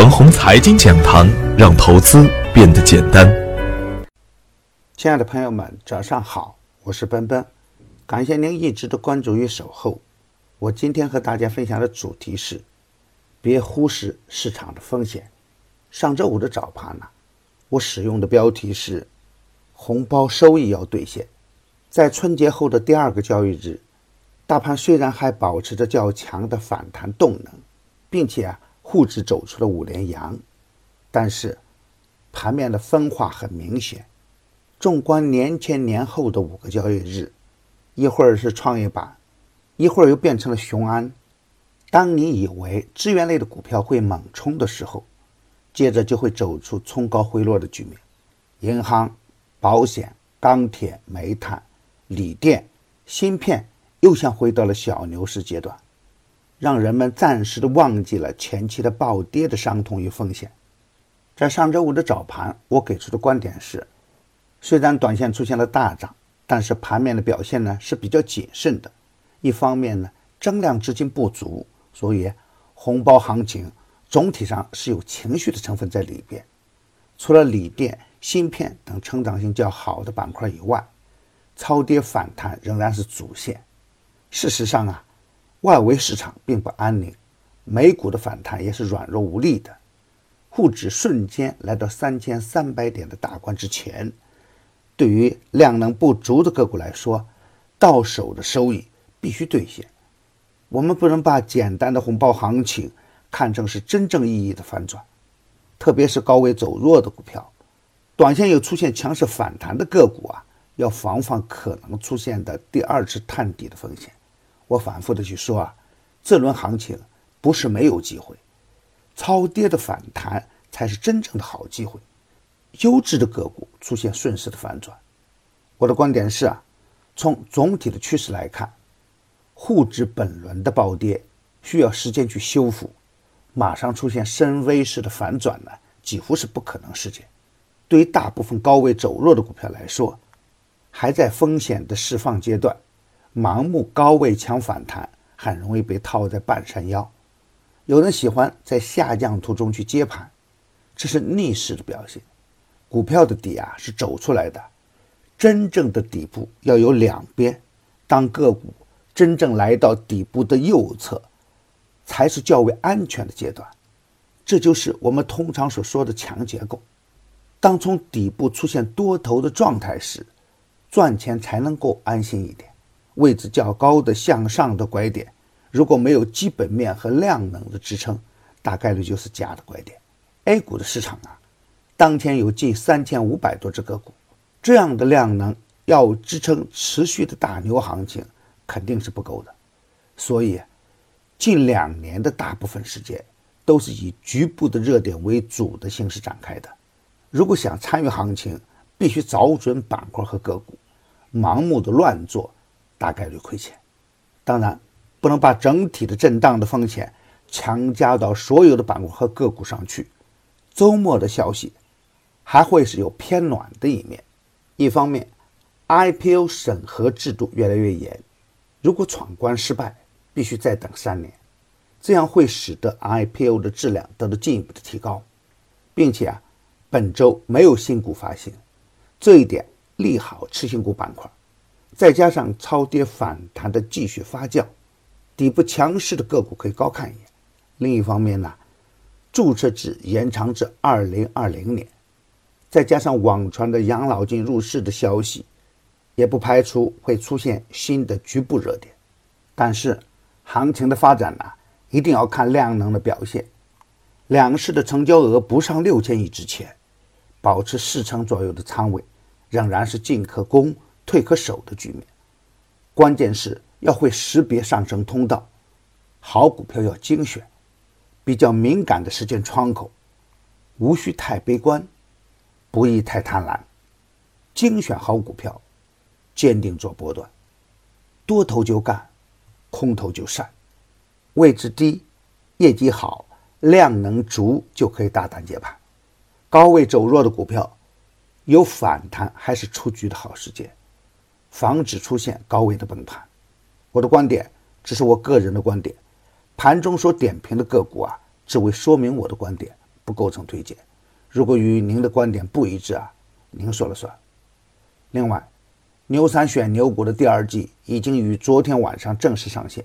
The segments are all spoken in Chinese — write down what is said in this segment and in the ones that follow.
腾宏财经讲堂，让投资变得简单。亲爱的朋友们，早上好，我是奔奔，感谢您一直的关注与守候。我今天和大家分享的主题是：别忽视市场的风险。上周五的早盘呢，我使用的标题是“红包收益要兑现”。在春节后的第二个交易日，大盘虽然还保持着较强的反弹动能，并且啊。沪指走出了五连阳，但是盘面的分化很明显。纵观年前年后的五个交易日，一会儿是创业板，一会儿又变成了雄安。当你以为资源类的股票会猛冲的时候，接着就会走出冲高回落的局面。银行、保险、钢铁、煤炭、锂电、芯片又像回到了小牛市阶段。让人们暂时的忘记了前期的暴跌的伤痛与风险。在上周五的早盘，我给出的观点是：虽然短线出现了大涨，但是盘面的表现呢是比较谨慎的。一方面呢，增量资金不足，所以红包行情总体上是有情绪的成分在里边。除了锂电、芯片等成长性较好的板块以外，超跌反弹仍然是主线。事实上啊。外围市场并不安宁，美股的反弹也是软弱无力的，沪指瞬间来到三千三百点的大关之前。对于量能不足的个股来说，到手的收益必须兑现。我们不能把简单的红包行情看成是真正意义的反转，特别是高位走弱的股票，短线有出现强势反弹的个股啊，要防范可能出现的第二次探底的风险。我反复的去说啊，这轮行情不是没有机会，超跌的反弹才是真正的好机会，优质的个股出现顺势的反转。我的观点是啊，从总体的趋势来看，沪指本轮的暴跌需要时间去修复，马上出现深 V 式的反转呢，几乎是不可能事件。对于大部分高位走弱的股票来说，还在风险的释放阶段。盲目高位抢反弹，很容易被套在半山腰。有人喜欢在下降途中去接盘，这是逆势的表现。股票的底啊是走出来的，真正的底部要有两边。当个股真正来到底部的右侧，才是较为安全的阶段。这就是我们通常所说的强结构。当从底部出现多头的状态时，赚钱才能够安心一点。位置较高的向上的拐点，如果没有基本面和量能的支撑，大概率就是假的拐点。A 股的市场啊，当天有近三千五百多只个股，这样的量能要支撑持续的大牛行情，肯定是不够的。所以，近两年的大部分时间都是以局部的热点为主的形式展开的。如果想参与行情，必须找准板块和个股，盲目的乱做。大概率亏钱，当然不能把整体的震荡的风险强加到所有的板块和个股上去。周末的消息还会是有偏暖的一面。一方面，IPO 审核制度越来越严，如果闯关失败，必须再等三年，这样会使得 IPO 的质量得到进一步的提高，并且啊，本周没有新股发行，这一点利好次新股板块。再加上超跌反弹的继续发酵，底部强势的个股可以高看一眼。另一方面呢，注册制延长至二零二零年，再加上网传的养老金入市的消息，也不排除会出现新的局部热点。但是，行情的发展呢，一定要看量能的表现。两市的成交额不上六千亿之前，保持四成左右的仓位，仍然是进可攻。退可守的局面，关键是要会识别上升通道，好股票要精选，比较敏感的时间窗口，无需太悲观，不宜太贪婪，精选好股票，坚定做波段，多头就干，空头就散，位置低，业绩好，量能足就可以大胆接盘，高位走弱的股票，有反弹还是出局的好时间。防止出现高位的崩盘。我的观点只是我个人的观点，盘中所点评的个股啊，只为说明我的观点，不构成推荐。如果与您的观点不一致啊，您说了算。另外，牛散选牛股的第二季已经于昨天晚上正式上线。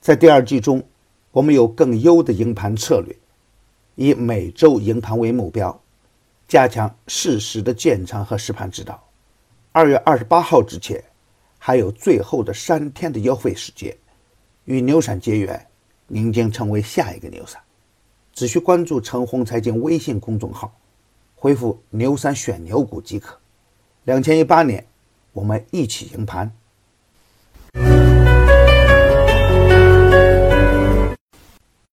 在第二季中，我们有更优的营盘策略，以每周营盘为目标，加强适时的建仓和实盘指导。二月二十八号之前，还有最后的三天的优惠时间，与牛散结缘，您将成为下一个牛散。只需关注陈红财经微信公众号，回复“牛散选牛股”即可。两千一八年，我们一起赢盘。